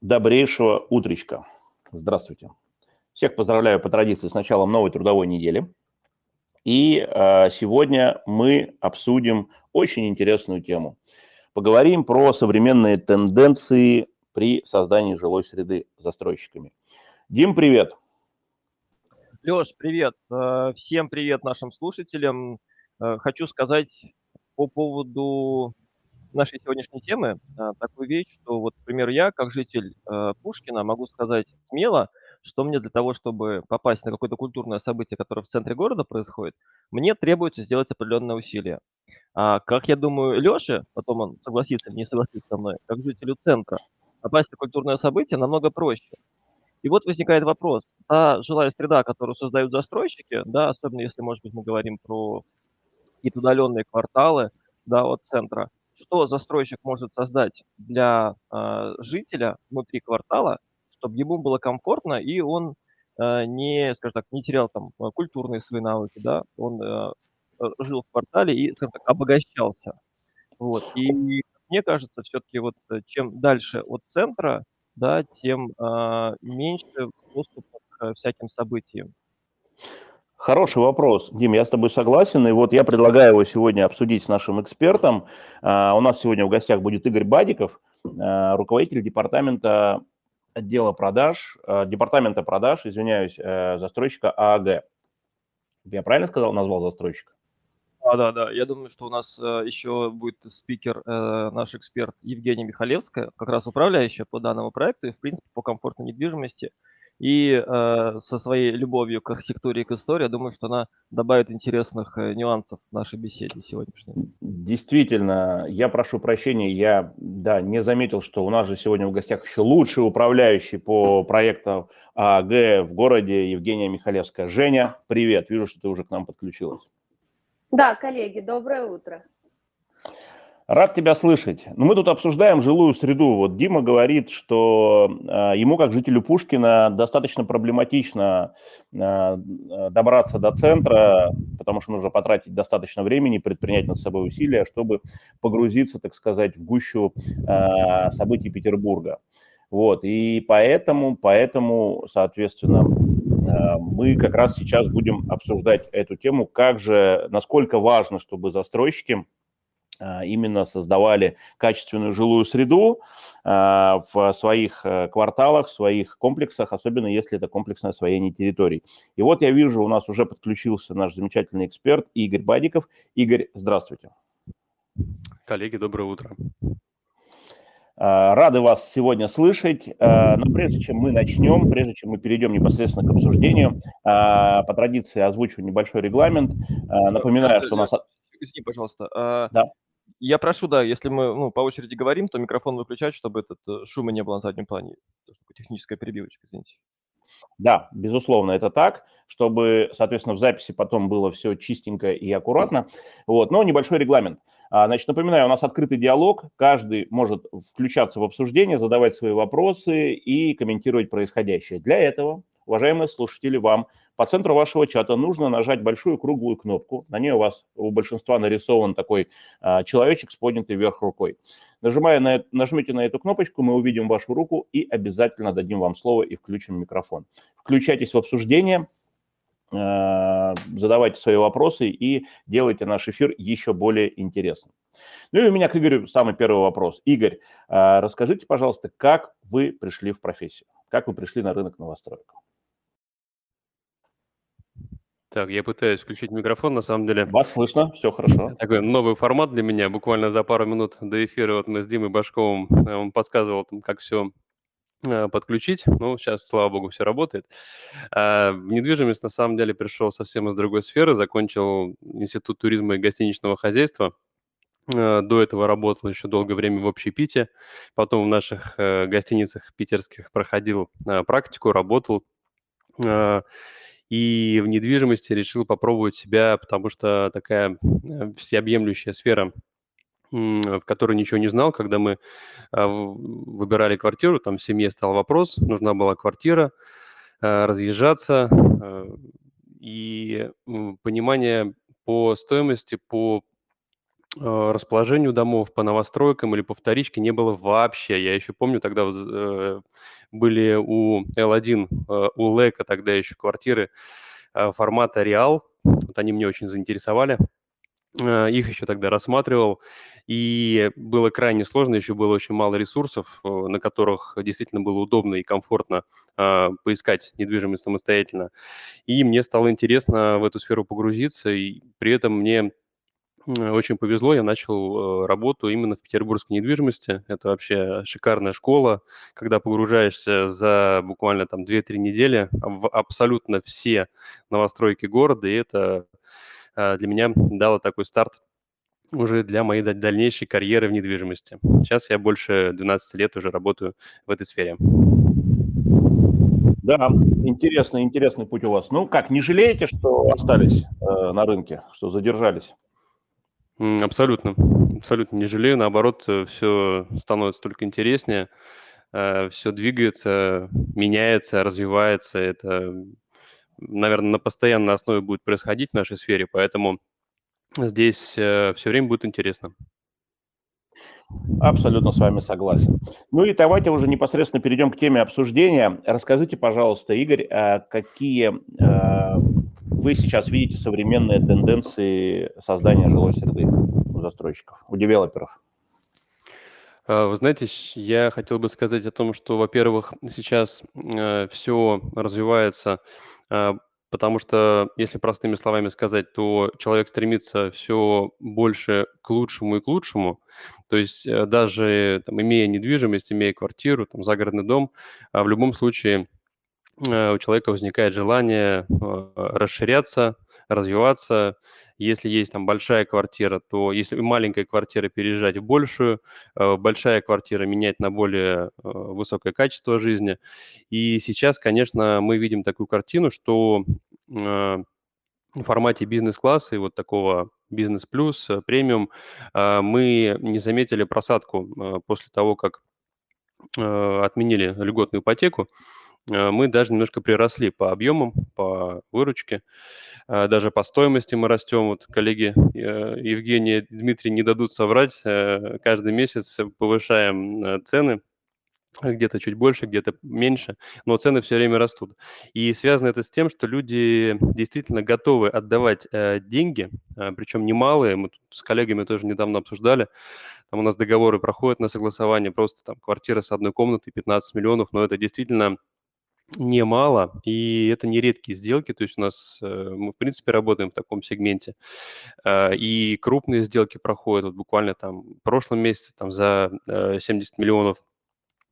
Добрейшего утречка. Здравствуйте. Всех поздравляю по традиции с началом новой трудовой недели. И э, сегодня мы обсудим очень интересную тему. Поговорим про современные тенденции при создании жилой среды застройщиками. Дим, привет. Леш, привет. Э, всем привет нашим слушателям. Э, хочу сказать по поводу нашей сегодняшней темы а, такую вещь, что вот, например, я, как житель э, Пушкина, могу сказать смело, что мне для того, чтобы попасть на какое-то культурное событие, которое в центре города происходит, мне требуется сделать определенные усилия. А как я думаю, Леше, потом он согласится или не согласится со мной, как жителю центра, попасть на культурное событие намного проще. И вот возникает вопрос, та жилая среда, которую создают застройщики, да, особенно если, может быть, мы говорим про какие-то удаленные кварталы, да, от центра, что застройщик может создать для э, жителя внутри квартала, чтобы ему было комфортно и он э, не, скажем так, не терял там э, культурные свои навыки, да, он э, э, жил в квартале и, скажем так, обогащался. Вот. И мне кажется, все-таки вот э, чем дальше от центра, да, тем э, меньше доступа к всяким событиям. Хороший вопрос, Дим, я с тобой согласен, и вот я предлагаю его сегодня обсудить с нашим экспертом. А, у нас сегодня в гостях будет Игорь Бадиков, а, руководитель департамента отдела продаж, а, департамента продаж, извиняюсь, э, застройщика ААГ. Я правильно сказал, назвал застройщика? Да, да, да. Я думаю, что у нас э, еще будет спикер, э, наш эксперт Евгения Михалевская, как раз управляющая по данному проекту и, в принципе, по комфортной недвижимости – и э, со своей любовью к архитектуре и к истории, я думаю, что она добавит интересных э, нюансов в нашей беседе сегодняшней. Действительно, я прошу прощения, я да, не заметил, что у нас же сегодня в гостях еще лучший управляющий по проекту АГ в городе Евгения Михалевская. Женя, привет, вижу, что ты уже к нам подключилась. Да, коллеги, доброе утро. Рад тебя слышать. Но мы тут обсуждаем жилую среду. Вот Дима говорит, что э, ему, как жителю Пушкина, достаточно проблематично э, добраться до центра, потому что нужно потратить достаточно времени, предпринять над собой усилия, чтобы погрузиться, так сказать, в гущу э, событий Петербурга. Вот, и поэтому, поэтому, соответственно, мы как раз сейчас будем обсуждать эту тему, как же, насколько важно, чтобы застройщики именно создавали качественную жилую среду а, в своих э, кварталах, в своих комплексах, особенно если это комплексное освоение территорий. И вот я вижу, у нас уже подключился наш замечательный эксперт Игорь Бадиков. Игорь, здравствуйте. Коллеги, доброе утро. А, рады вас сегодня слышать. Но прежде чем мы начнем, прежде чем мы перейдем непосредственно к обсуждению, по традиции озвучу небольшой регламент. Напоминаю, что у нас... Извини, пожалуйста. Да. Я прошу, да, если мы ну, по очереди говорим, то микрофон выключать, чтобы этот э, шума не было на заднем плане. Техническая перебивочка, извините. Да, безусловно, это так, чтобы, соответственно, в записи потом было все чистенько и аккуратно. Вот, но небольшой регламент. А, значит, напоминаю, у нас открытый диалог, каждый может включаться в обсуждение, задавать свои вопросы и комментировать происходящее. Для этого, уважаемые слушатели, вам по центру вашего чата нужно нажать большую круглую кнопку. На ней у вас у большинства нарисован такой а, человечек с поднятой вверх рукой. Нажимая на, нажмите на эту кнопочку, мы увидим вашу руку и обязательно дадим вам слово и включим микрофон. Включайтесь в обсуждение, а, задавайте свои вопросы и делайте наш эфир еще более интересным. Ну и у меня к Игорю самый первый вопрос. Игорь, а, расскажите, пожалуйста, как вы пришли в профессию? Как вы пришли на рынок новостроек? Так, я пытаюсь включить микрофон, на самом деле. Вас слышно, все хорошо. Такой новый формат для меня. Буквально за пару минут до эфира вот мы с Димой Башковым, э, он подсказывал, там, как все э, подключить. Ну, сейчас, слава богу, все работает. А, в недвижимость, на самом деле, пришел совсем из другой сферы. Закончил Институт туризма и гостиничного хозяйства. Э, до этого работал еще долгое время в общепите. Потом в наших гостиницах питерских проходил практику, работал и в недвижимости решил попробовать себя, потому что такая э, всеобъемлющая сфера, в которой ничего не знал, когда мы а, выбирали квартиру, там в семье стал вопрос, нужна была квартира, э, разъезжаться, э, и понимание по стоимости, по расположению домов, по новостройкам или по вторичке не было вообще. Я еще помню, тогда э, были у L1, э, у Лека тогда еще квартиры э, формата Реал. Вот они мне очень заинтересовали. Э, их еще тогда рассматривал, и было крайне сложно, еще было очень мало ресурсов, э, на которых действительно было удобно и комфортно э, поискать недвижимость самостоятельно. И мне стало интересно в эту сферу погрузиться, и при этом мне очень повезло, я начал работу именно в петербургской недвижимости. Это вообще шикарная школа, когда погружаешься за буквально там 2-3 недели в абсолютно все новостройки города, и это а, для меня дало такой старт уже для моей дальнейшей карьеры в недвижимости. Сейчас я больше 12 лет уже работаю в этой сфере. Да, интересный, интересный путь у вас. Ну как, не жалеете, что остались э, на рынке, что задержались? Абсолютно, абсолютно не жалею. Наоборот, э, все становится только интереснее, э, все двигается, меняется, развивается. Это наверное, на постоянной основе будет происходить в нашей сфере, поэтому здесь э, все время будет интересно. Абсолютно с вами согласен. Ну и давайте уже непосредственно перейдем к теме обсуждения. Расскажите, пожалуйста, Игорь, какие вы сейчас видите современные тенденции создания жилой среды у застройщиков, у девелоперов? А, вы знаете, я хотел бы сказать о том, что, во-первых, сейчас э, все развивается а, потому что, если простыми словами сказать, то человек стремится все больше к лучшему и к лучшему. То есть э, даже там, имея недвижимость, имея квартиру, там, загородный дом, а в любом случае у человека возникает желание э, расширяться, развиваться, если есть там большая квартира, то если маленькая квартира переезжать в большую, э, большая квартира менять на более э, высокое качество жизни. И сейчас, конечно, мы видим такую картину, что э, в формате бизнес-класса и вот такого бизнес-плюс, премиум, мы не заметили просадку после того, как отменили льготную ипотеку. Э, мы даже немножко приросли по объемам, по выручке, э, даже по стоимости мы растем. Вот коллеги э, Евгений и Дмитрий не дадут соврать, каждый месяц повышаем цены, где-то чуть больше, где-то меньше, но цены все время растут. И связано это с тем, что люди действительно готовы отдавать деньги, причем немалые, мы тут с коллегами тоже недавно обсуждали, там у нас договоры проходят на согласование, просто там квартира с одной комнатой 15 миллионов, но это действительно немало, и это не редкие сделки, то есть у нас, э, мы, в принципе, работаем в таком сегменте, а, и крупные сделки проходят, вот буквально там в прошлом месяце там за 70 э, миллионов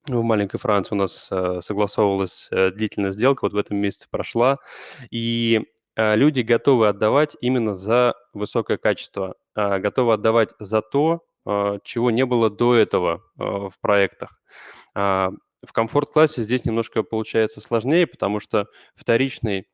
в маленькой Франции у нас э, согласовывалась длительная сделка, вот в этом месяце прошла, и люди готовы отдавать именно за высокое качество, а, готовы отдавать за то, чего не было до этого в проектах. В комфорт-классе здесь немножко получается сложнее, потому что вторичный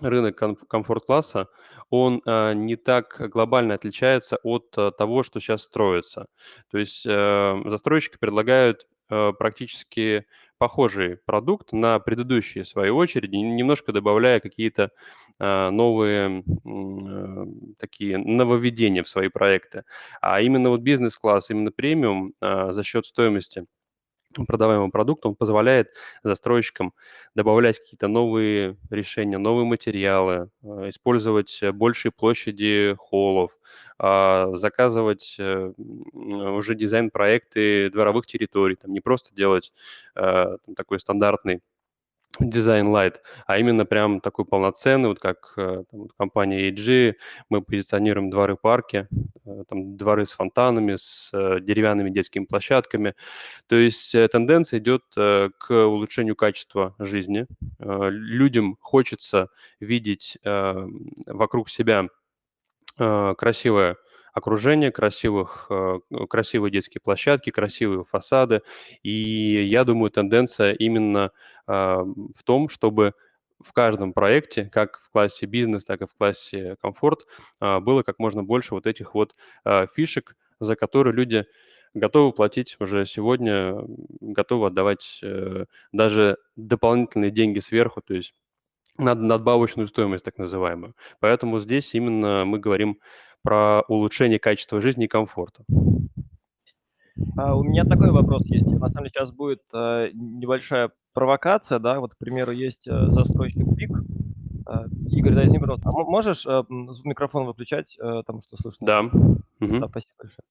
рынок комфорт-класса, он э, не так глобально отличается от э, того, что сейчас строится. То есть э, застройщики предлагают э, практически похожий продукт на предыдущие, в свою очередь, немножко добавляя какие-то э, новые э, такие нововведения в свои проекты. А именно вот бизнес-класс, именно премиум за счет стоимости – продаваемого продукта, он позволяет застройщикам добавлять какие-то новые решения, новые материалы, э, использовать большие площади холлов, а, заказывать э, уже дизайн-проекты дворовых территорий, там не просто делать э, такой стандартный дизайн Light, а именно прям такой полноценный, вот как э, там, компания AG, мы позиционируем дворы-парки, э, там дворы с фонтанами, с э, деревянными детскими площадками. То есть тенденция идет к улучшению качества жизни. Людям хочется видеть вокруг себя красивое окружение, красивых, э, красивые детские площадки, красивые фасады. И я думаю, тенденция именно а, в том, чтобы в каждом проекте, как в классе бизнес, так и в классе комфорт, а, было как можно больше вот этих вот фишек, за которые люди готовы платить уже сегодня, готовы отдавать э, даже дополнительные деньги сверху, то есть надбавочную стоимость так называемую. Поэтому здесь именно мы говорим про улучшение качества жизни и комфорта. А у меня такой вопрос есть. На самом деле сейчас будет э, небольшая провокация, да, вот, к примеру, есть э, застройщик ПИК. Э, Игорь, дай мне, пожалуйста, а можешь э, микрофон выключать, э, потому что слышно? Да. Да, спасибо большое.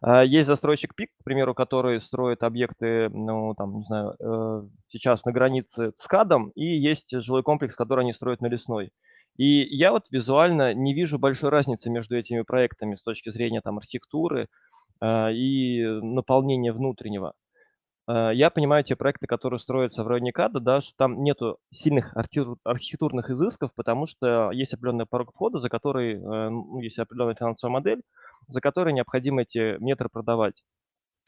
А, есть застройщик ПИК, к примеру, который строит объекты, ну, там, не знаю, э, сейчас на границе с КАДом, и есть жилой комплекс, который они строят на Лесной. И я вот визуально не вижу большой разницы между этими проектами с точки зрения там архитектуры, а, и наполнения внутреннего. А, я понимаю те проекты, которые строятся в районе КАДа, да, что там нету сильных архитектурных изысков, потому что есть определенный порог входа, за который, э, ну, есть определенная финансовая модель, за которой необходимо эти метры продавать.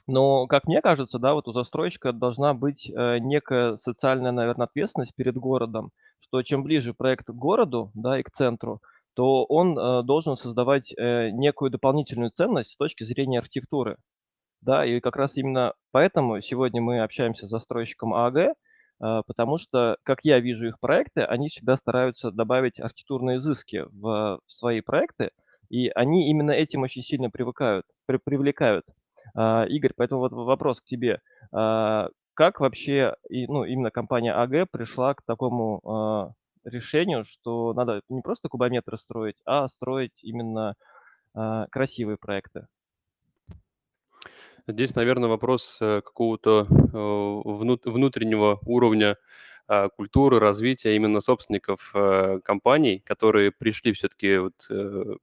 Но, как мне кажется, да, вот у застройщика должна быть э, некая социальная, наверное, ответственность перед городом, что чем ближе проект к городу, да, и к центру, то он э, должен создавать э, некую дополнительную ценность с точки зрения архитектуры. Да, и как раз именно поэтому сегодня мы общаемся с застройщиком ААГ, э, потому что, как я вижу их проекты, они всегда стараются добавить архитектурные изыски в, в свои проекты, и они именно этим очень сильно привыкают, при, привлекают. Э, Игорь, поэтому вот вопрос к тебе. Э, как вообще, ну, именно компания АГ пришла к такому э, решению, что надо не просто кубометры строить, а строить именно э, красивые проекты. Здесь, наверное, вопрос э, какого-то э, внутреннего уровня а, культуры, развития именно собственников э, компаний, которые пришли все-таки вот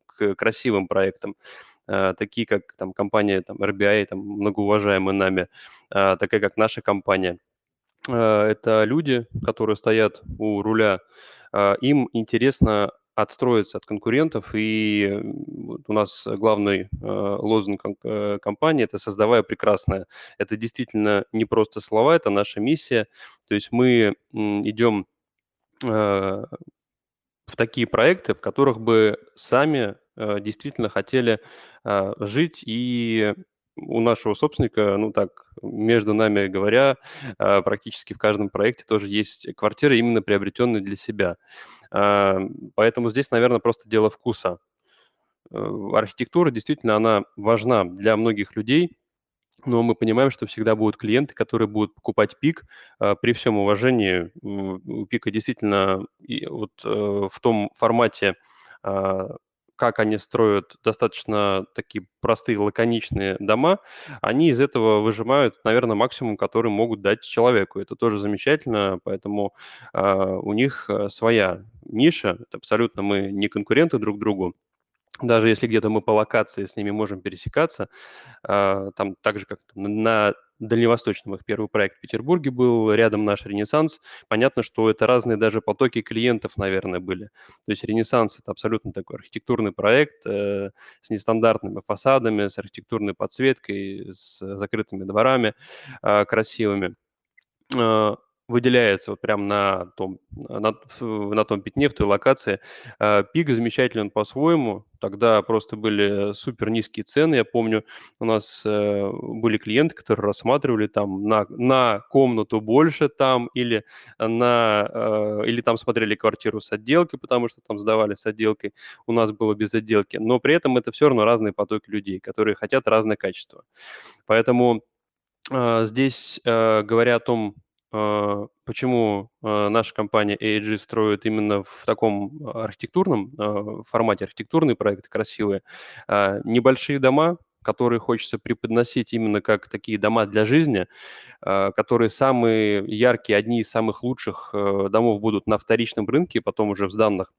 к красивым проектам, такие как там компания там, RBI, там, многоуважаемая нами, а, такая как наша компания. Это люди, которые стоят у руля им интересно отстроиться от конкурентов, и у нас главный а, лозунг э, компании – это «создавая прекрасное». Это действительно не просто слова, это наша миссия. То есть мы идем а, в такие проекты, в которых бы сами действительно хотели жить и у нашего собственника, ну так, между нами говоря, а, практически в каждом проекте тоже есть квартиры, именно приобретенные для себя. Поэтому здесь, наверное, просто дело вкуса. Э, архитектура действительно, она важна для многих людей, но мы понимаем, что всегда будут клиенты, которые будут покупать пик. При всем уважении, у пика действительно вот э, в том формате как они строят достаточно такие простые, лаконичные дома, они из этого выжимают, наверное, максимум, который могут дать человеку. Это тоже замечательно, поэтому э, у них э, своя ниша. Это абсолютно мы не конкуренты друг другу даже если где-то мы по локации с ними можем пересекаться, э, там так же, как на дальневосточном их первый проект в Петербурге был, рядом наш Ренессанс. Понятно, что это разные даже потоки клиентов, наверное, были. То есть Ренессанс – это абсолютно такой архитектурный проект э, с нестандартными фасадами, с архитектурной подсветкой, с закрытыми дворами э, красивыми. Э, выделяется вот прям на том, на, на том пятне, в той локации. А, пик замечательный он по-своему. Тогда просто были супер низкие цены. Я помню, у нас э, были клиенты, которые рассматривали там на, на комнату больше там или на э, или там смотрели квартиру с отделкой, потому что там сдавали с отделкой. У нас было без отделки. Но при этом это все равно разные потоки людей, которые хотят разное качество. Поэтому э, здесь, говоря о том, а, почему а, наша компания AAG строит именно в таком архитектурном а, формате, архитектурные проекты красивые. Небольшие дома, которые хочется преподносить именно как такие дома для жизни, которые самые яркие, одни из самых лучших домов будут на вторичном рынке, потом уже в сданных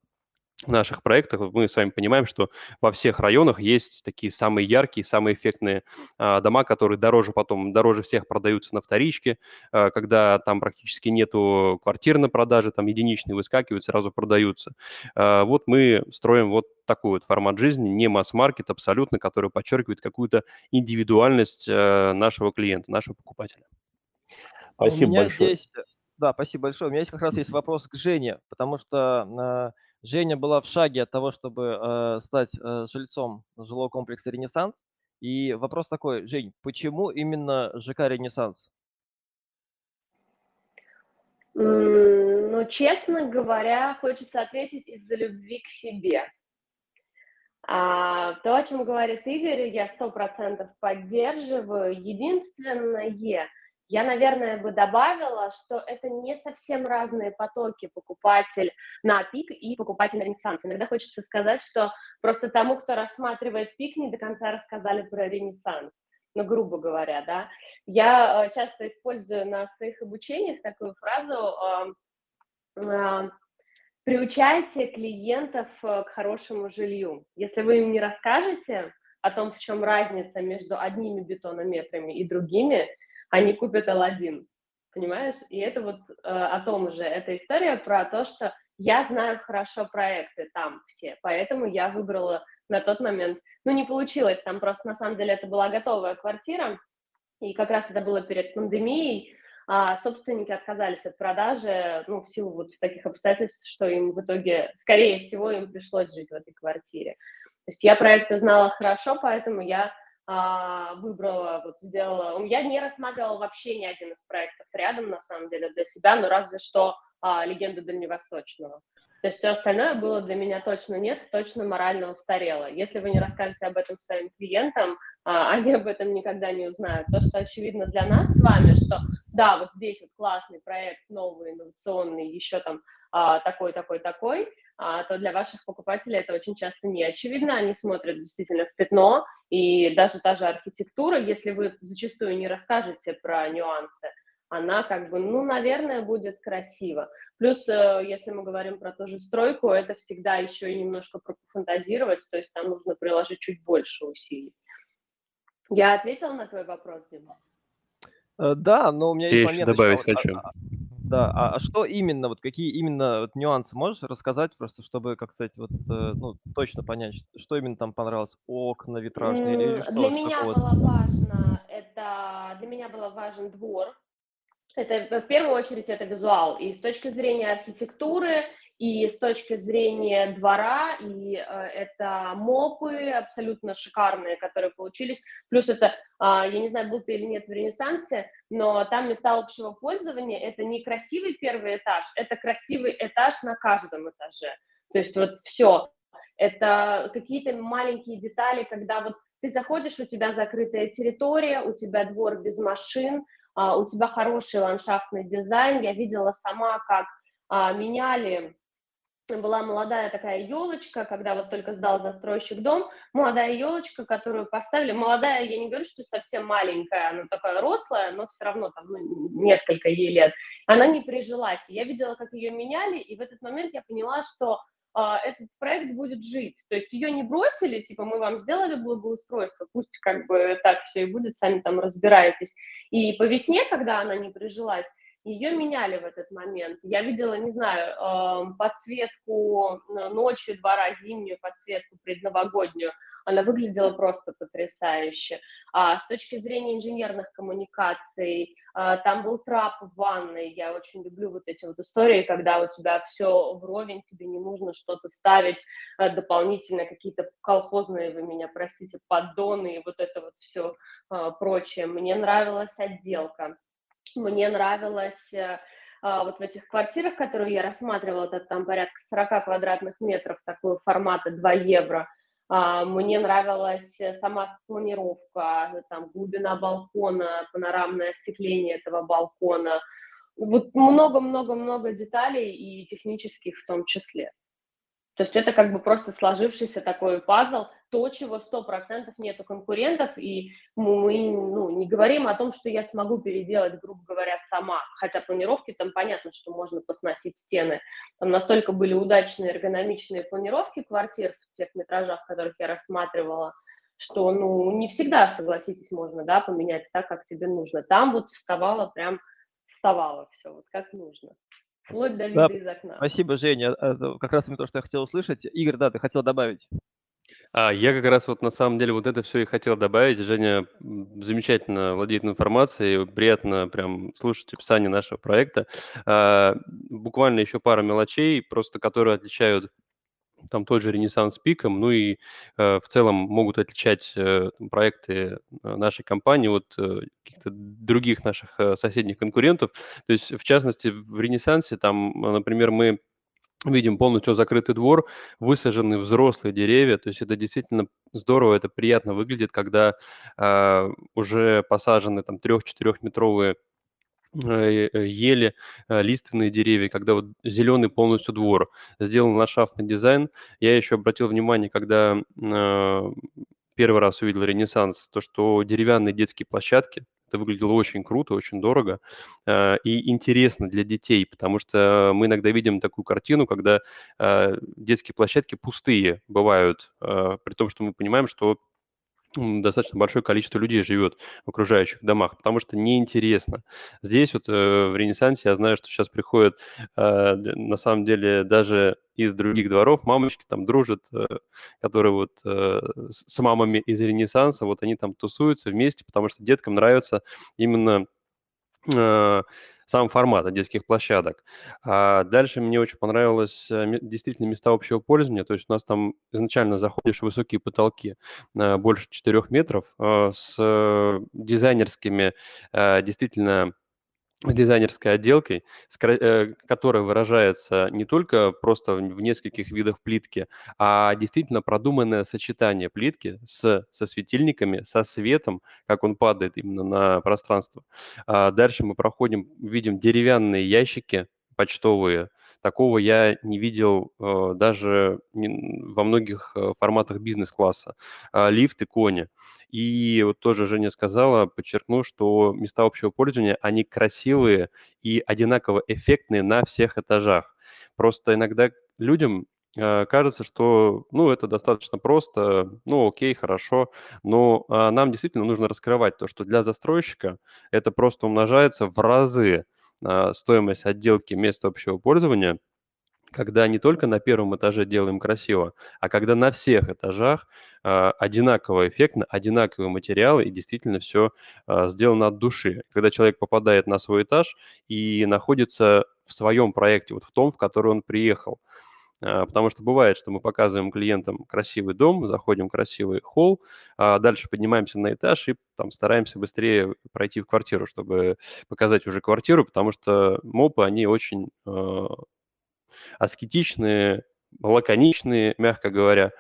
наших проектах мы с вами понимаем, что во всех районах есть такие самые яркие, самые эффектные а, дома, которые дороже потом, дороже всех продаются на вторичке, а, когда там практически нету квартир на продаже, там единичные выскакивают, сразу продаются. А, вот мы строим вот такой вот формат жизни, не масс-маркет абсолютно, который подчеркивает какую-то индивидуальность а, нашего клиента, нашего покупателя. Спасибо большое. Здесь, да, спасибо большое. У меня есть как раз есть вопрос к Жене, потому что Женя была в шаге от того, чтобы э, стать э, жильцом жилого комплекса «Ренессанс». И вопрос такой, Жень, почему именно ЖК «Ренессанс»? Ну, честно говоря, хочется ответить из-за любви к себе. А, то, о чем говорит Игорь, я сто процентов поддерживаю. Единственное, я, наверное, бы добавила, что это не совсем разные потоки покупатель на пик и покупатель на ренессанс. Иногда хочется сказать, что просто тому, кто рассматривает пик, не до конца рассказали про ренессанс. Ну, грубо говоря, да. Я э, часто использую на своих обучениях такую фразу приучайте клиентов э, к хорошему жилью. Если вы им не расскажете о том, в чем разница между одними бетонометрами и другими, они купят L1, понимаешь? И это вот э, о том же, эта история про то, что я знаю хорошо проекты там все, поэтому я выбрала на тот момент, ну, не получилось, там просто на самом деле это была готовая квартира, и как раз это было перед пандемией, а собственники отказались от продажи, ну, в силу вот таких обстоятельств, что им в итоге, скорее всего, им пришлось жить в этой квартире. То есть я проекты знала хорошо, поэтому я выбрала, вот сделала. Я не рассматривала вообще ни один из проектов рядом, на самом деле, для себя, но разве что а, «Легенда Дальневосточного». То есть все остальное было для меня точно нет, точно морально устарело. Если вы не расскажете об этом своим клиентам, а, они об этом никогда не узнают. То, что очевидно для нас с вами, что да, вот здесь вот классный проект, новый, инновационный, еще там а, такой, такой, такой, а, то для ваших покупателей это очень часто не очевидно, они смотрят действительно в пятно, и даже та же архитектура, если вы зачастую не расскажете про нюансы, она как бы, ну, наверное, будет красиво. Плюс, э, если мы говорим про ту же стройку, это всегда еще и немножко фантазировать, то есть там нужно приложить чуть больше усилий. Я ответила на твой вопрос, Дима? Э, да, но у меня есть Я момент еще добавить еще. хочу. Да, а, а что именно, вот какие именно вот нюансы можешь рассказать, просто чтобы, как сказать, вот, э, ну, точно понять, что именно там понравилось, окна витражные или, что? Для меня было важно, это, для меня было важен двор, это в первую очередь это визуал, и с точки зрения архитектуры, и с точки зрения двора, и э, это мопы абсолютно шикарные, которые получились. Плюс это, э, я не знаю, был ты или нет в Ренессансе, но там места общего пользования, это не красивый первый этаж, это красивый этаж на каждом этаже. То есть вот все. Это какие-то маленькие детали, когда вот ты заходишь, у тебя закрытая территория, у тебя двор без машин, uh, у тебя хороший ландшафтный дизайн. Я видела сама, как uh, меняли была молодая такая елочка, когда вот только сдал застройщик дом, молодая елочка, которую поставили, молодая, я не говорю, что совсем маленькая, она такая рослая, но все равно там ну, несколько ей лет, она не прижилась. Я видела, как ее меняли, и в этот момент я поняла, что а, этот проект будет жить. То есть ее не бросили, типа мы вам сделали благоустройство, пусть как бы так все и будет, сами там разбираетесь. И по весне, когда она не прижилась, ее меняли в этот момент. Я видела, не знаю, эм, подсветку ночью двора, зимнюю подсветку предновогоднюю. Она выглядела просто потрясающе. А с точки зрения инженерных коммуникаций, а, там был трап в ванной. Я очень люблю вот эти вот истории, когда у тебя все вровень, тебе не нужно что-то ставить а, дополнительно, какие-то колхозные, вы меня простите, поддоны и вот это вот все а, прочее. Мне нравилась отделка мне нравилось э, а, вот в этих квартирах, которые я рассматривала, это там порядка 40 квадратных метров, такого формата 2 евро, а, мне нравилась сама планировка, там глубина балкона, панорамное остекление этого балкона, вот много-много-много деталей и технических в том числе. То есть это как бы просто сложившийся такой пазл, то, чего 100% нету конкурентов, и мы ну, не говорим о том, что я смогу переделать, грубо говоря, сама, хотя планировки там понятно, что можно посносить стены. Там настолько были удачные эргономичные планировки квартир в тех метражах, которых я рассматривала, что, ну, не всегда, согласитесь, можно, да, поменять так, как тебе нужно. Там вот вставало прям, вставало все вот как нужно. Вплоть до вида да, из окна. Спасибо, Женя. Это как раз то, что я хотел услышать. Игорь, да, ты хотел добавить. А, я как раз вот на самом деле вот это все и хотел добавить. Женя замечательно владеет информацией, приятно прям слушать описание нашего проекта. А, буквально еще пара мелочей, просто которые отличают там тот же Ренессанс пиком, ну и э, в целом могут отличать э, проекты э, нашей компании от э, каких-то других наших э, соседних конкурентов. То есть, в частности, в Ренессансе там, например, мы видим полностью закрытый двор, высажены взрослые деревья, то есть это действительно здорово, это приятно выглядит, когда э, уже посажены там 3-4 метровые э, э, ели, э, лиственные деревья, когда вот зеленый полностью двор, сделан ландшафтный дизайн. Я еще обратил внимание, когда первый раз увидел Ренессанс, то, что деревянные детские площадки, это выглядело очень круто, очень дорого э, и интересно для детей, потому что мы иногда видим такую картину, когда э, детские площадки пустые бывают, э, при том, что мы понимаем, что достаточно большое количество людей живет в окружающих домах, потому что неинтересно. Здесь вот э, в Ренессансе я знаю, что сейчас приходят э, на самом деле даже из других дворов мамочки там дружат, э, которые вот э, с мамами из Ренессанса, вот они там тусуются вместе, потому что деткам нравится именно э, сам формат детских площадок. А дальше мне очень понравилось э, действительно места общего пользования. То есть у нас там изначально заходишь в высокие потолки, э, больше 4 метров, э, с дизайнерскими действительно дизайнерской отделкой, э, которая выражается не только просто в нескольких видах плитки, а действительно продуманное сочетание плитки с, со светильниками, со светом, как он падает именно на пространство. А дальше мы проходим, видим деревянные ящики почтовые, Такого я не видел э, даже во многих э, форматах бизнес-класса. А, лифты, кони. И вот тоже Женя сказала, подчеркну, что места общего пользования, они красивые и одинаково эффектные на всех этажах. Просто иногда людям э, кажется, что, ну, это достаточно просто, ну, окей, хорошо, но а, нам действительно нужно раскрывать то, что для застройщика это просто умножается в разы стоимость отделки места общего пользования, когда не только на первом этаже делаем красиво, а когда на всех этажах э, одинаково эффектно, одинаковые материалы и действительно все э, сделано от души. Когда человек попадает на свой этаж и находится в своем проекте, вот в том, в который он приехал. А, потому что бывает, что мы показываем клиентам красивый дом, заходим в красивый холл, а дальше поднимаемся на этаж и там стараемся быстрее пройти в квартиру, чтобы показать уже квартиру, потому что мопы, они очень э, аскетичные, лаконичные, мягко говоря,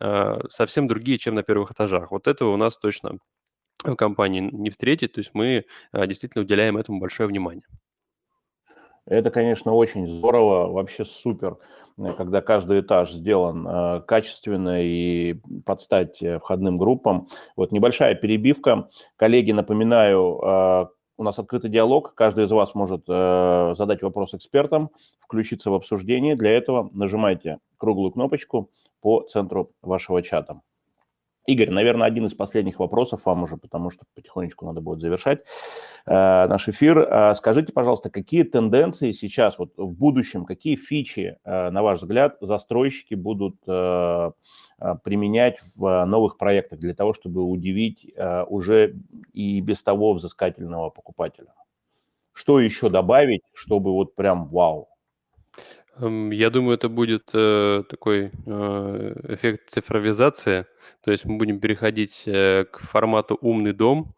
э, совсем другие, чем на первых этажах. Вот этого у нас точно в компании не встретить, то есть мы э, действительно уделяем этому большое внимание. Это, конечно, очень здорово, вообще супер, э, когда каждый этаж сделан э, качественно и под стать э, входным группам. Вот небольшая перебивка. Коллеги, напоминаю, у нас открытый диалог, каждый из вас может задать вопрос экспертам, включиться в обсуждение. Для этого нажимайте круглую кнопочку по центру вашего чата. Игорь, наверное, один из последних вопросов вам уже, потому что потихонечку надо будет завершать э, наш эфир. Э, скажите, пожалуйста, какие тенденции сейчас, вот в будущем, какие фичи, э, на ваш взгляд, застройщики будут э, э применять в новых проектах для того, чтобы удивить э, уже и без того взыскательного покупателя? Что еще добавить, чтобы вот прям вау? Эм, я думаю, это будет э, такой э, эффект цифровизации. То есть мы будем переходить э, к формату умный дом.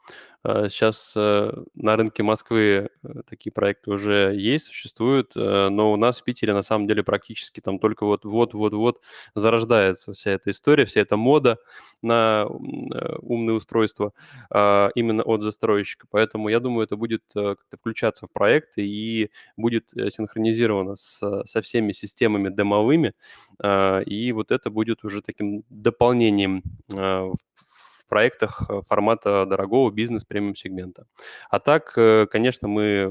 Сейчас э, э, на рынке Москвы э, такие проекты уже есть, существуют, но у нас в Питере на самом деле практически там только вот-вот-вот-вот зарождается вся эта история, вся эта мода на умные устройства а, именно от застройщика. Поэтому я думаю, это будет как-то включаться в проекты и будет синхронизировано с, со всеми системами демовыми, а, и вот это будет уже таким дополнением в проектах э, формата дорогого бизнес-премиум-сегмента. А так, э, конечно, мы э,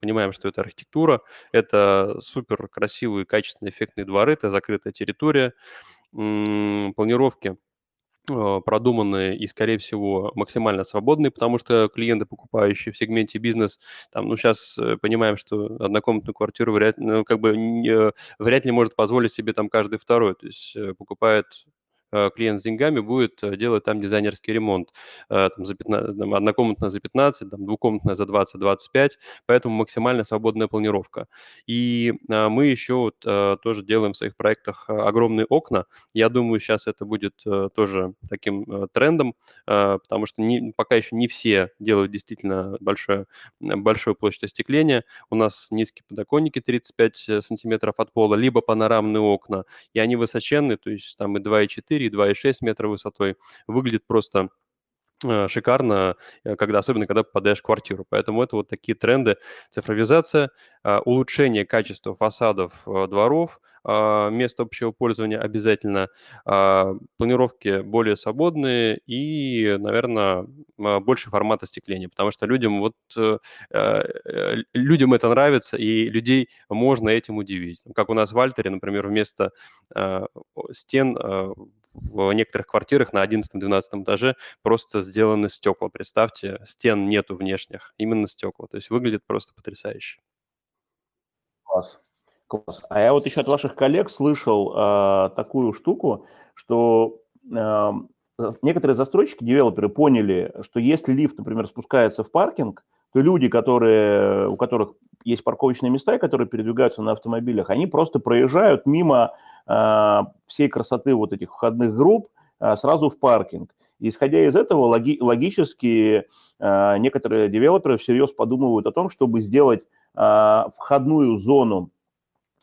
понимаем, что это архитектура, это супер красивые, качественные, эффектные дворы, это закрытая территория, планировки продуманные и, скорее всего, максимально свободные, потому что клиенты, покупающие в сегменте бизнес, там, ну, сейчас понимаем, что однокомнатную квартиру вряд, ну, как бы не, вряд ли может позволить себе там каждый второй, то есть покупает клиент с деньгами будет делать там дизайнерский ремонт. Там, за 15, там, однокомнатная за 15, там, двухкомнатная за 20-25, поэтому максимально свободная планировка. И мы еще вот, тоже делаем в своих проектах огромные окна. Я думаю, сейчас это будет тоже таким трендом, потому что не, пока еще не все делают действительно большое, большую площадь остекления. У нас низкие подоконники 35 э, сантиметров от пола, либо панорамные окна, и они высоченные, то есть там и 2,4, и 2,6 метра высотой. Выглядит просто э, шикарно, э, когда, особенно когда попадаешь в квартиру. Поэтому это вот такие тренды. Цифровизация, улучшение качества фасадов дворов, мест общего пользования обязательно, планировки более свободные и, наверное, больше формат остекления, потому что людям вот э, э, людям это нравится, и людей можно этим удивить. Как у нас в Альтере, например, вместо стен в некоторых квартирах на 11-12 этаже просто сделаны стекла. Представьте, стен нету внешних, именно стекла. То есть выглядит просто потрясающе. Класс. Класс. А я вот еще от ваших коллег слышал э, такую штуку, что э, некоторые застройщики, девелоперы поняли, что если лифт, например, спускается в паркинг, то люди, которые, у которых есть парковочные места, и которые передвигаются на автомобилях, они просто проезжают мимо э, всей красоты вот этих входных групп э, сразу в паркинг. Исходя из этого, логи, логически э, некоторые девелоперы всерьез подумывают о том, чтобы сделать э, входную зону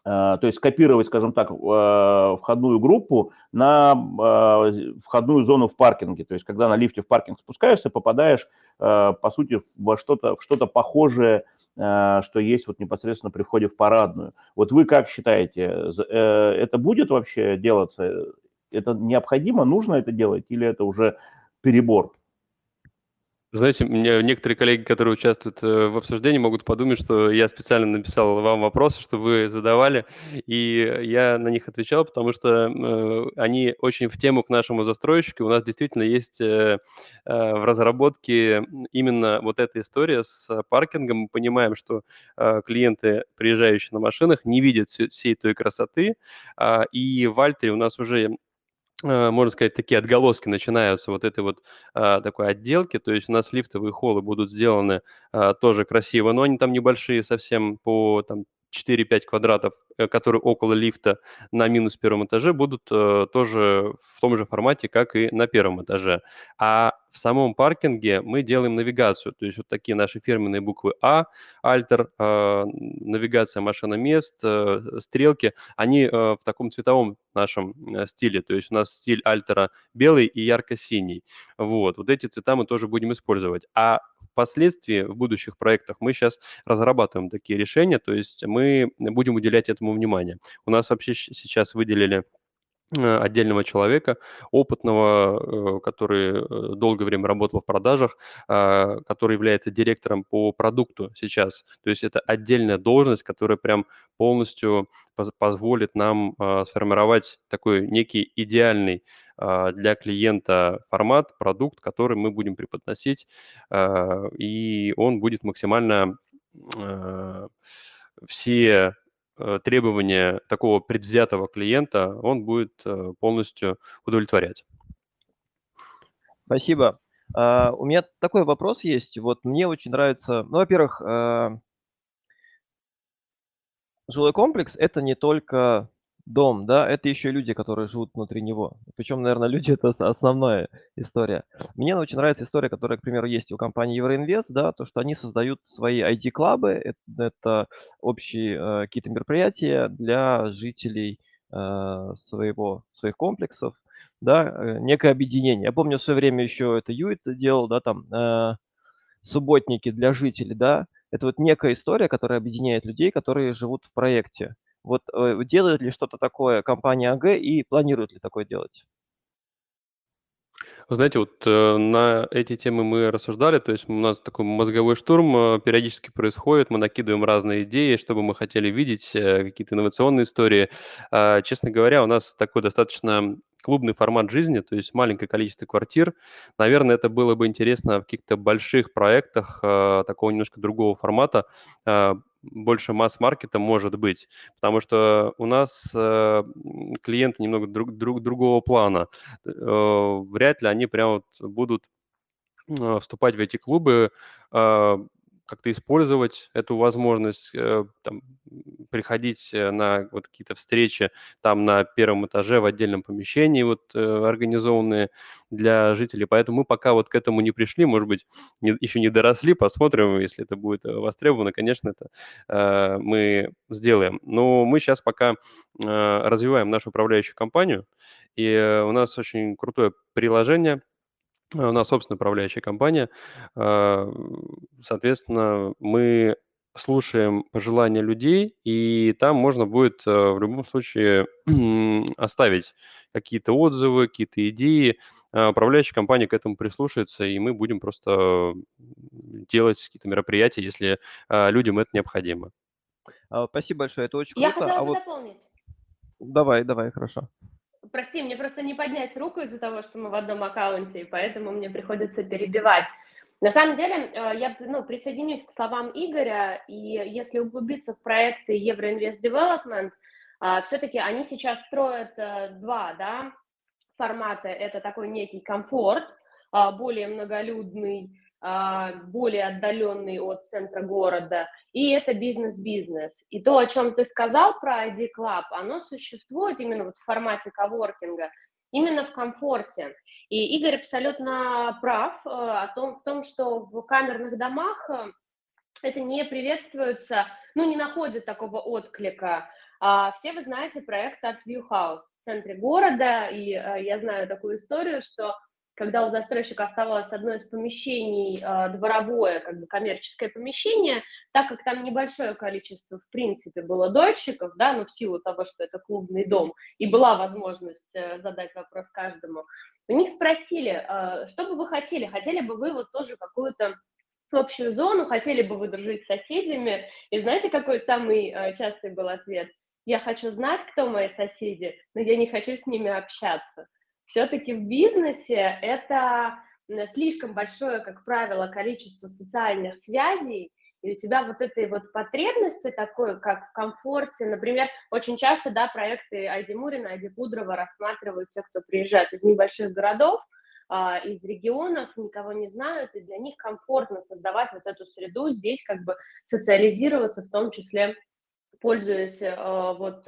то есть копировать, скажем так, э, входную группу на э, входную зону в паркинге. То есть когда на лифте в паркинг спускаешься, попадаешь, по сути, во что-то что-то похожее, что есть вот непосредственно при входе в парадную. Вот вы как считаете, это будет вообще делаться? Это необходимо, нужно это делать или это уже перебор? Знаете, мне некоторые коллеги, которые участвуют э, в обсуждении, могут подумать, что я специально написал вам вопросы, что вы задавали, и я на них отвечал, потому что э, они очень в тему к нашему застройщику. У нас действительно есть э, э, в разработке именно вот эта история с паркингом. Мы понимаем, что э, клиенты, приезжающие на машинах, не видят всей той красоты, э, и в Альтере у нас уже можно сказать, такие отголоски начинаются вот этой вот а, такой отделки, то есть у нас лифтовые холлы будут сделаны а, тоже красиво, но они там небольшие совсем по там 4-5 квадратов, э, которые около лифта на минус первом этаже, будут э, тоже в том же формате, как и на первом этаже. А в самом паркинге мы делаем навигацию, то есть вот такие наши фирменные буквы А, альтер, э, навигация машиномест, э, стрелки, они э, в таком цветовом нашем э, стиле, то есть у нас стиль альтера белый и ярко-синий. Вот, вот эти цвета мы тоже будем использовать. А впоследствии в будущих проектах мы сейчас разрабатываем такие решения, то есть мы будем уделять этому внимание. У нас вообще сейчас выделили Э, отдельного человека, опытного, э, который э, долгое время работал в продажах, который является директором по продукту сейчас. То есть это отдельная должность, которая прям полностью позволит нам сформировать такой некий идеальный для клиента формат, продукт, который мы будем преподносить, и он будет максимально все требования такого предвзятого клиента он будет э, полностью удовлетворять. Спасибо. Uh, у меня такой вопрос есть. Вот мне очень нравится, ну, во-первых, uh, жилой комплекс – это не только дом, да, это еще люди, которые живут внутри него. Причем, наверное, люди – это основная история. Мне очень нравится история, которая, к примеру, есть у компании Евроинвест, да, то, что они создают свои ID-клабы, это, это общие э, какие-то мероприятия для жителей э, своего, своих комплексов, да, э, некое объединение. Я помню, в свое время еще это Юит делал, да, там, э, субботники для жителей, да, это вот некая история, которая объединяет людей, которые живут в проекте. Вот э, делает ли что-то такое компания АГ и планирует ли такое делать? Вы знаете, вот э, на эти темы мы рассуждали, то есть у нас такой мозговой штурм э, периодически происходит, мы накидываем разные идеи, что бы мы хотели видеть, э, какие-то инновационные истории. Э, честно говоря, у нас такой достаточно клубный формат жизни, то есть маленькое количество квартир. Наверное, это было бы интересно в каких-то больших проектах э, такого немножко другого формата. Э, больше масс-маркета может быть, потому что у нас э, клиенты немного друг, друг, другого плана. Э, вряд ли они прям вот будут э, вступать в эти клубы э, как-то использовать эту возможность, э, там, приходить э, на вот какие-то встречи там на первом этаже в отдельном помещении, вот э, организованные для жителей. Поэтому мы пока вот к этому не пришли, может быть, не, еще не доросли, посмотрим, если это будет востребовано, конечно, это э, мы сделаем. Но мы сейчас пока э, развиваем нашу управляющую компанию, и у нас очень крутое приложение – у нас собственная управляющая компания. А, соответственно, мы слушаем пожелания людей, и там можно будет э, в любом случае оставить какие-то отзывы, какие-то идеи. А, управляющая компания к этому прислушается, и мы будем просто делать какие-то мероприятия, если а, людям это необходимо. Спасибо большое, это очень Я круто. хотела А бы вот дополнить. давай, давай, хорошо. Прости, мне просто не поднять руку из-за того, что мы в одном аккаунте, и поэтому мне приходится перебивать. На самом деле, э, я ну, присоединюсь к словам Игоря, и если углубиться в проекты Евроинвест Development, э, все-таки они сейчас строят э, два да, формата. Это такой некий комфорт, более многолюдный, более отдаленный от центра города, и это бизнес-бизнес. И то, о чем ты сказал про ID Club, оно существует именно вот в формате коворкинга, именно в комфорте. И Игорь абсолютно прав э, о том, в том, что в камерных домах э, это не приветствуется, ну, не находит такого отклика. А все вы знаете проект от View House в центре города, и э, я знаю такую историю, что когда у застройщика оставалось одно из помещений э, дворовое, как бы коммерческое помещение, так как там небольшое количество, в принципе, было дольщиков, да, но ну, в силу того, что это клубный дом, и была возможность э, задать вопрос каждому, у них спросили, э, что бы вы хотели, хотели бы вы вот тоже какую-то общую зону, хотели бы вы дружить с соседями, и знаете, какой самый частый был ответ? Я хочу знать, кто мои соседи, но я не хочу с ними общаться все-таки в бизнесе это слишком большое, как правило, количество социальных связей, и у тебя вот этой вот потребности такой, как в комфорте, например, очень часто, да, проекты Айди Мурина, Айди Пудрова рассматривают те, кто приезжает из небольших городов, а, из регионов, никого не знают, и для них комфортно создавать вот эту среду, здесь как бы социализироваться, в том числе пользуясь а, вот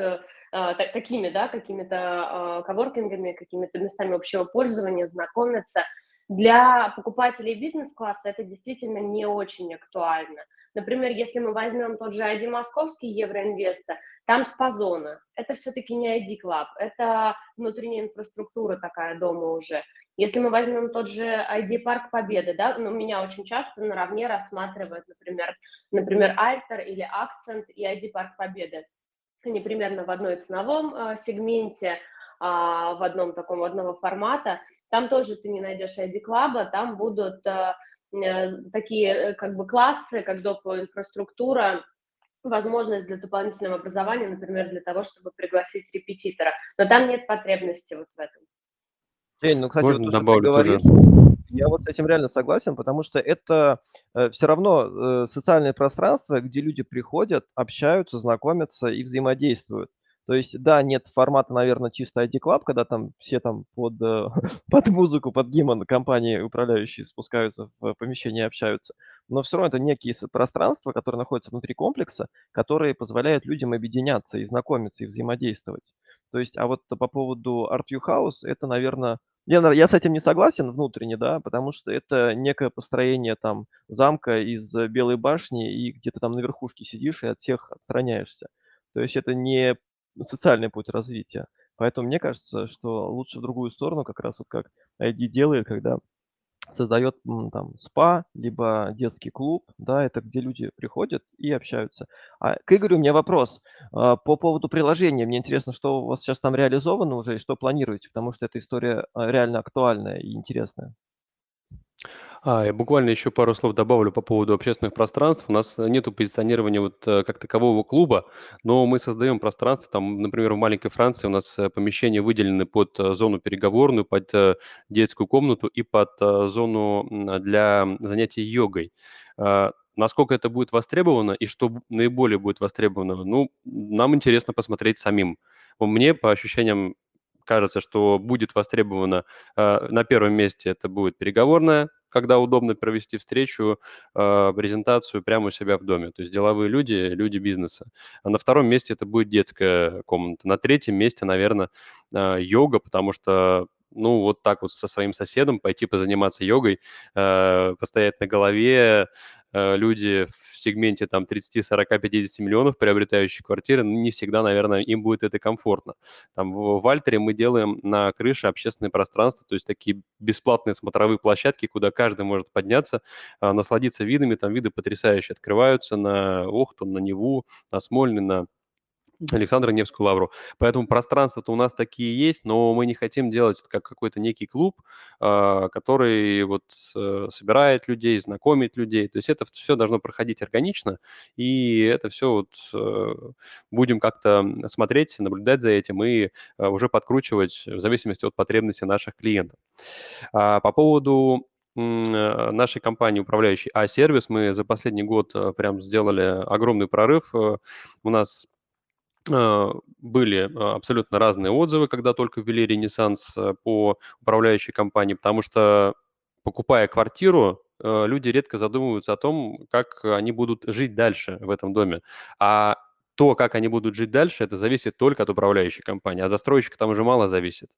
э, а, такими, да, какими-то а, коворкингами, какими-то местами общего пользования, знакомиться. Для покупателей бизнес-класса это действительно не очень актуально. Например, если мы возьмем тот же ID Московский Евроинвеста, там спазона. Это все-таки не ID Club, это внутренняя инфраструктура такая дома уже. Если мы возьмем тот же ID Парк Победы, да, ну, меня очень часто наравне рассматривают, например, например, Альтер или Акцент и ID Парк Победы они примерно в одной ценовом э, сегменте, а, в одном таком одного формата. Там тоже ты не найдешь ID Club, там будут э, э, такие как бы классы, как доп. инфраструктура, возможность для дополнительного образования, например, для того, чтобы пригласить репетитора. Но там нет потребности вот в этом. Жень, ну, кстати, Можно вот добавлю говоришь, тоже? Я вот с этим реально согласен, потому что это э, все равно э, социальное пространство, где люди приходят, общаются, знакомятся и взаимодействуют. То есть, да, нет формата, наверное, чисто ID Club, когда там все там под, э, под музыку, под гимн компании управляющие спускаются в помещение и общаются. Но все равно это некие пространства, которые находятся внутри комплекса, которые позволяют людям объединяться и знакомиться, и взаимодействовать. То есть, а вот по поводу Art View House, это, наверное, я, я с этим не согласен внутренне, да, потому что это некое построение там замка из Белой башни, и где то там на верхушке сидишь и от всех отстраняешься. То есть это не социальный путь развития. Поэтому мне кажется, что лучше в другую сторону, как раз вот как ID делает, когда создает там спа, либо детский клуб, да, это где люди приходят и общаются. А к Игорю у меня вопрос а, по поводу приложения. Мне интересно, что у вас сейчас там реализовано уже и что планируете, потому что эта история а, реально актуальная и интересная. А, я буквально еще пару слов добавлю по поводу общественных пространств. У нас нет позиционирования вот э, как такового клуба, но мы создаем пространство. Там, например, в маленькой Франции у нас э, помещения выделены под э, зону переговорную, под детскую комнату и под зону для занятий йогой. А, насколько это будет востребовано и что наиболее будет востребовано, ну, нам интересно посмотреть самим. Мне, по ощущениям, кажется, что будет востребовано э, на первом месте это будет переговорная, когда удобно провести встречу, э, презентацию прямо у себя в доме. То есть деловые люди, люди бизнеса. А на втором месте это будет детская комната. На третьем месте, наверное, э, йога, потому что ну, вот так вот со своим соседом пойти позаниматься йогой, э, постоять на голове, люди в сегменте там 30, 40, 50 миллионов, приобретающие квартиры, ну, не всегда, наверное, им будет это комфортно. Там в Вальтере мы делаем на крыше общественное пространство, то есть такие бесплатные смотровые площадки, куда каждый может подняться, а, насладиться видами, там виды потрясающие открываются на Охту, на Неву, на Смольный, на Александра Невскую лавру. Поэтому пространства-то у нас такие есть, но мы не хотим делать это как какой-то некий клуб, а, который вот э, собирает людей, знакомит людей. То есть это все должно проходить органично, и это все вот э, будем как-то смотреть, наблюдать за этим и э, уже подкручивать в зависимости от потребностей наших клиентов. А, по поводу нашей компании управляющей А-сервис мы за последний год прям сделали огромный прорыв. У нас были а, абсолютно разные отзывы, когда только ввели Ренессанс э, по управляющей компании, потому что покупая квартиру, э, люди редко задумываются о том, как они будут жить дальше в этом доме. А то, как они будут жить дальше, это зависит только от управляющей компании, а застройщика там уже мало зависит.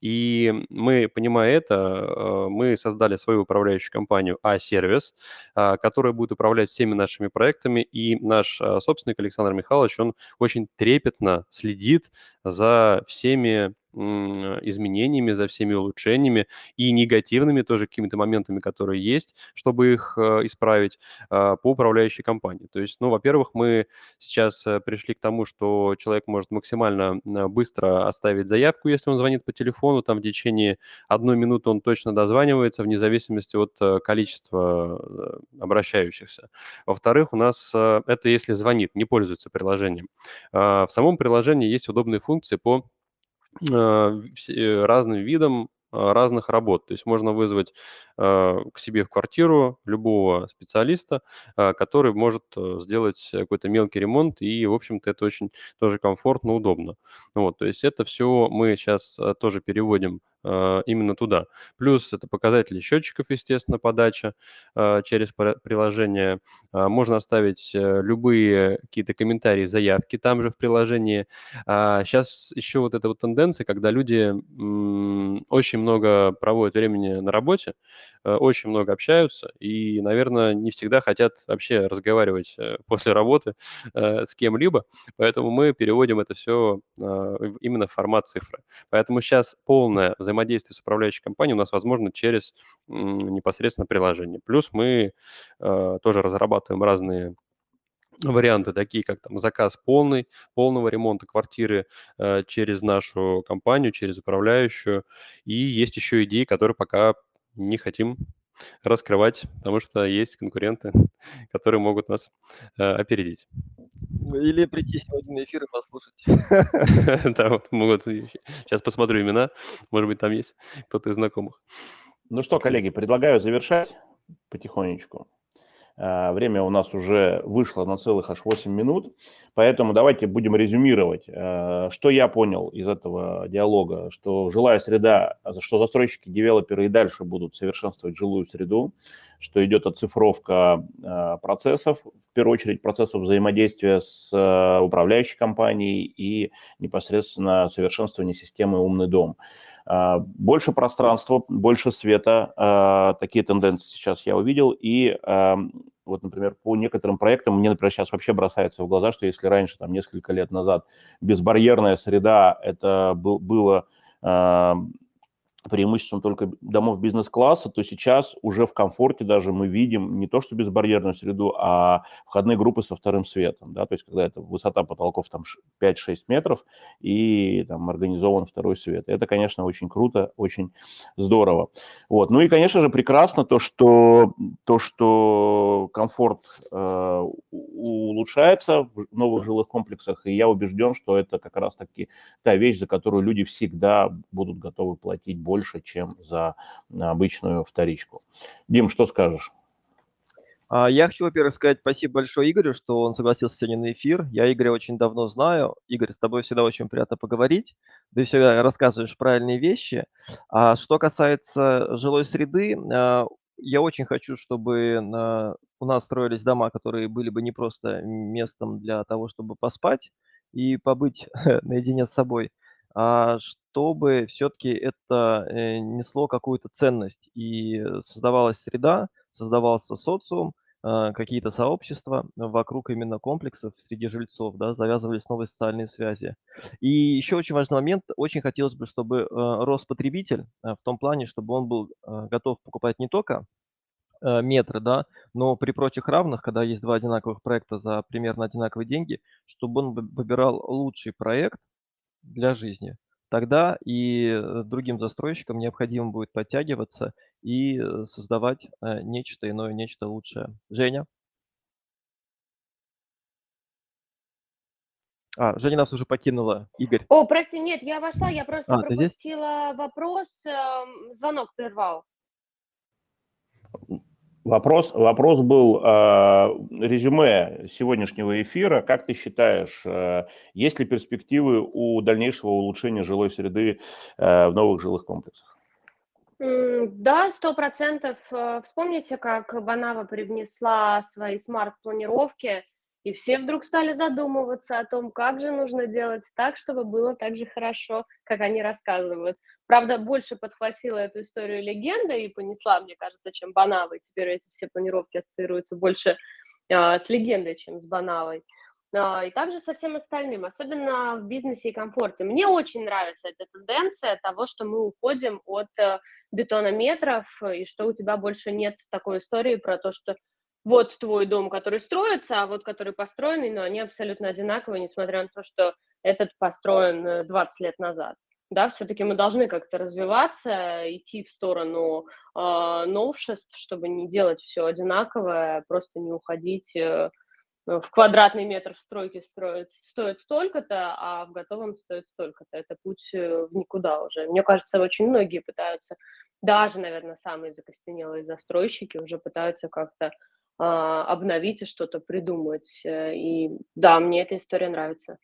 И мы, понимая это, э, мы создали свою управляющую компанию А-сервис, а, которая будет управлять всеми нашими проектами, и наш а, собственник Александр Михайлович, он очень трепетно следит за всеми изменениями, за всеми улучшениями и негативными тоже какими-то моментами, которые есть, чтобы их э, исправить а, по управляющей компании. То есть, ну, во-первых, мы сейчас э, пришли к тому, что человек может максимально быстро оставить заявку, если он звонит по телефону, там в течение одной минуты он точно дозванивается, вне зависимости от э, количества обращающихся. Во-вторых, у нас это если звонит, не пользуется приложением. А, в самом приложении есть удобные функции по Э, э, разным видам а, разных работ. То есть можно вызвать а, к себе в квартиру любого специалиста, который может э, сделать какой-то мелкий ремонт, и, в общем-то, это очень тоже комфортно, удобно. Вот, то есть это все мы сейчас тоже переводим именно туда. Плюс это показатели счетчиков, естественно, подача а, через приложение. А, можно оставить э, любые какие-то комментарии, заявки там же в приложении. Сейчас еще вот эта вот тенденция, когда люди очень много проводят времени на работе, э, очень много общаются и, наверное, не всегда хотят вообще разговаривать э, после работы с кем-либо, поэтому мы переводим это все именно в формат цифры. Поэтому сейчас полная взаимодействие с управляющей компанией у нас возможно через непосредственно приложение. Плюс мы э, тоже разрабатываем разные варианты, такие как там заказ полный, полного ремонта квартиры э, через нашу компанию, через управляющую. И есть еще идеи, которые пока не хотим раскрывать, потому что есть конкуренты, которые могут нас э, опередить. Или прийти сегодня на эфир и послушать. Да, вот могут. Сейчас посмотрю имена. Может быть, там есть кто-то из знакомых. Ну что, коллеги, предлагаю завершать потихонечку. А, время у нас уже вышло на целых аж 8 минут, поэтому давайте будем резюмировать. А, что я понял из этого диалога, что жилая среда, что застройщики, девелоперы и дальше будут совершенствовать жилую среду, что идет оцифровка а, процессов, в первую очередь процессов взаимодействия с управляющей компанией и непосредственно совершенствование системы «Умный дом». Больше пространства, больше света, такие тенденции сейчас я увидел. И вот, например, по некоторым проектам мне, например, сейчас вообще бросается в глаза, что если раньше, там, несколько лет назад безбарьерная среда, это было преимуществом только домов бизнес-класса, то сейчас уже в комфорте даже мы видим не то что безбарьерную среду, а входные группы со вторым светом, да, то есть когда это высота потолков там 5-6 метров и там организован второй свет. Это, конечно, очень круто, очень здорово. Вот. Ну и, конечно же, прекрасно то, что, то, что комфорт э, улучшается в новых жилых комплексах, и я убежден, что это как раз-таки та вещь, за которую люди всегда будут готовы платить больше, чем за обычную вторичку. Дим, что скажешь? А, я хочу, во-первых, сказать спасибо большое Игорю, что он согласился сегодня на эфир. Я Игоря очень давно знаю. Игорь, с тобой всегда очень приятно поговорить. Ты всегда рассказываешь правильные вещи. А что касается жилой среды, а, я очень хочу, чтобы у нас строились дома, которые были бы не просто местом для того, чтобы поспать и побыть наедине с собой, чтобы все-таки это э, несло какую-то ценность и создавалась среда, создавался социум, а, какие-то сообщества вокруг именно комплексов среди жильцов, да, завязывались новые социальные связи. И еще очень важный момент, очень хотелось бы, чтобы э, рос потребитель э, в том плане, чтобы он был готов покупать не только метры, да, но при прочих равных, когда есть два одинаковых проекта за примерно одинаковые деньги, чтобы он выбирал лучший проект, для жизни. Тогда и э, другим застройщикам необходимо будет подтягиваться и э, создавать э, нечто иное, нечто лучшее. Женя? А, Женя нас уже покинула. Игорь. О, прости, нет, я вошла, я просто а, пропустила вопрос, эм, звонок прервал. Вопрос, вопрос был э, резюме сегодняшнего эфира. Как ты считаешь, э, есть ли перспективы у дальнейшего улучшения жилой среды э, в новых жилых комплексах? Да, сто процентов. Э, вспомните, как Банава привнесла свои смарт-планировки, и все вдруг стали задумываться о том, как же нужно делать так, чтобы было так же хорошо, как они рассказывают. Правда, больше подхватила эту историю легенда и понесла, мне кажется, чем Банавой. Теперь эти все планировки ассоциируются больше а, с легендой, чем с Банавой. А, и также со всем остальным, особенно в бизнесе и комфорте. Мне очень нравится эта тенденция того, что мы уходим от э, бетонометров, и что у тебя больше нет такой истории про то, что вот твой дом, который строится, а вот который построенный, но они абсолютно одинаковые, несмотря на то, что этот построен 20 э, лет назад да, все-таки мы должны как-то развиваться, идти в сторону э, новшеств, чтобы не делать все одинаковое, просто не уходить э, в квадратный метр в стройке строить, стоит столько-то, а в готовом стоит столько-то. Это путь э, в никуда уже. Мне кажется, очень многие пытаются, даже, наверное, самые закостенелые застройщики уже пытаются как-то э, обновить и что-то придумать. Э, и да, мне эта история нравится.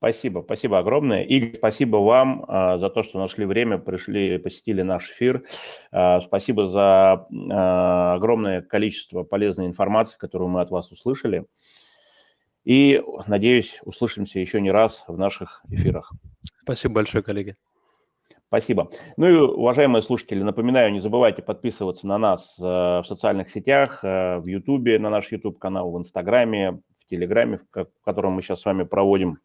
Спасибо, спасибо огромное. Игорь, спасибо вам а, за то, что нашли время, пришли, посетили наш эфир. А, спасибо за а, огромное количество полезной информации, которую мы от вас услышали. И, надеюсь, услышимся еще не раз в наших эфирах. Спасибо большое, коллеги. Спасибо. Ну и, уважаемые слушатели, напоминаю, не забывайте подписываться на нас в социальных сетях, в Ютубе, на наш YouTube-канал, в Инстаграме, в Телеграме, в котором мы сейчас с вами проводим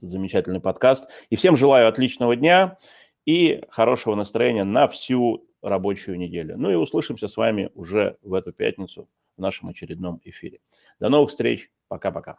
замечательный подкаст. И всем желаю отличного дня и хорошего настроения на всю рабочую неделю. Ну и услышимся с вами уже в эту пятницу в нашем очередном эфире. До новых встреч. Пока-пока.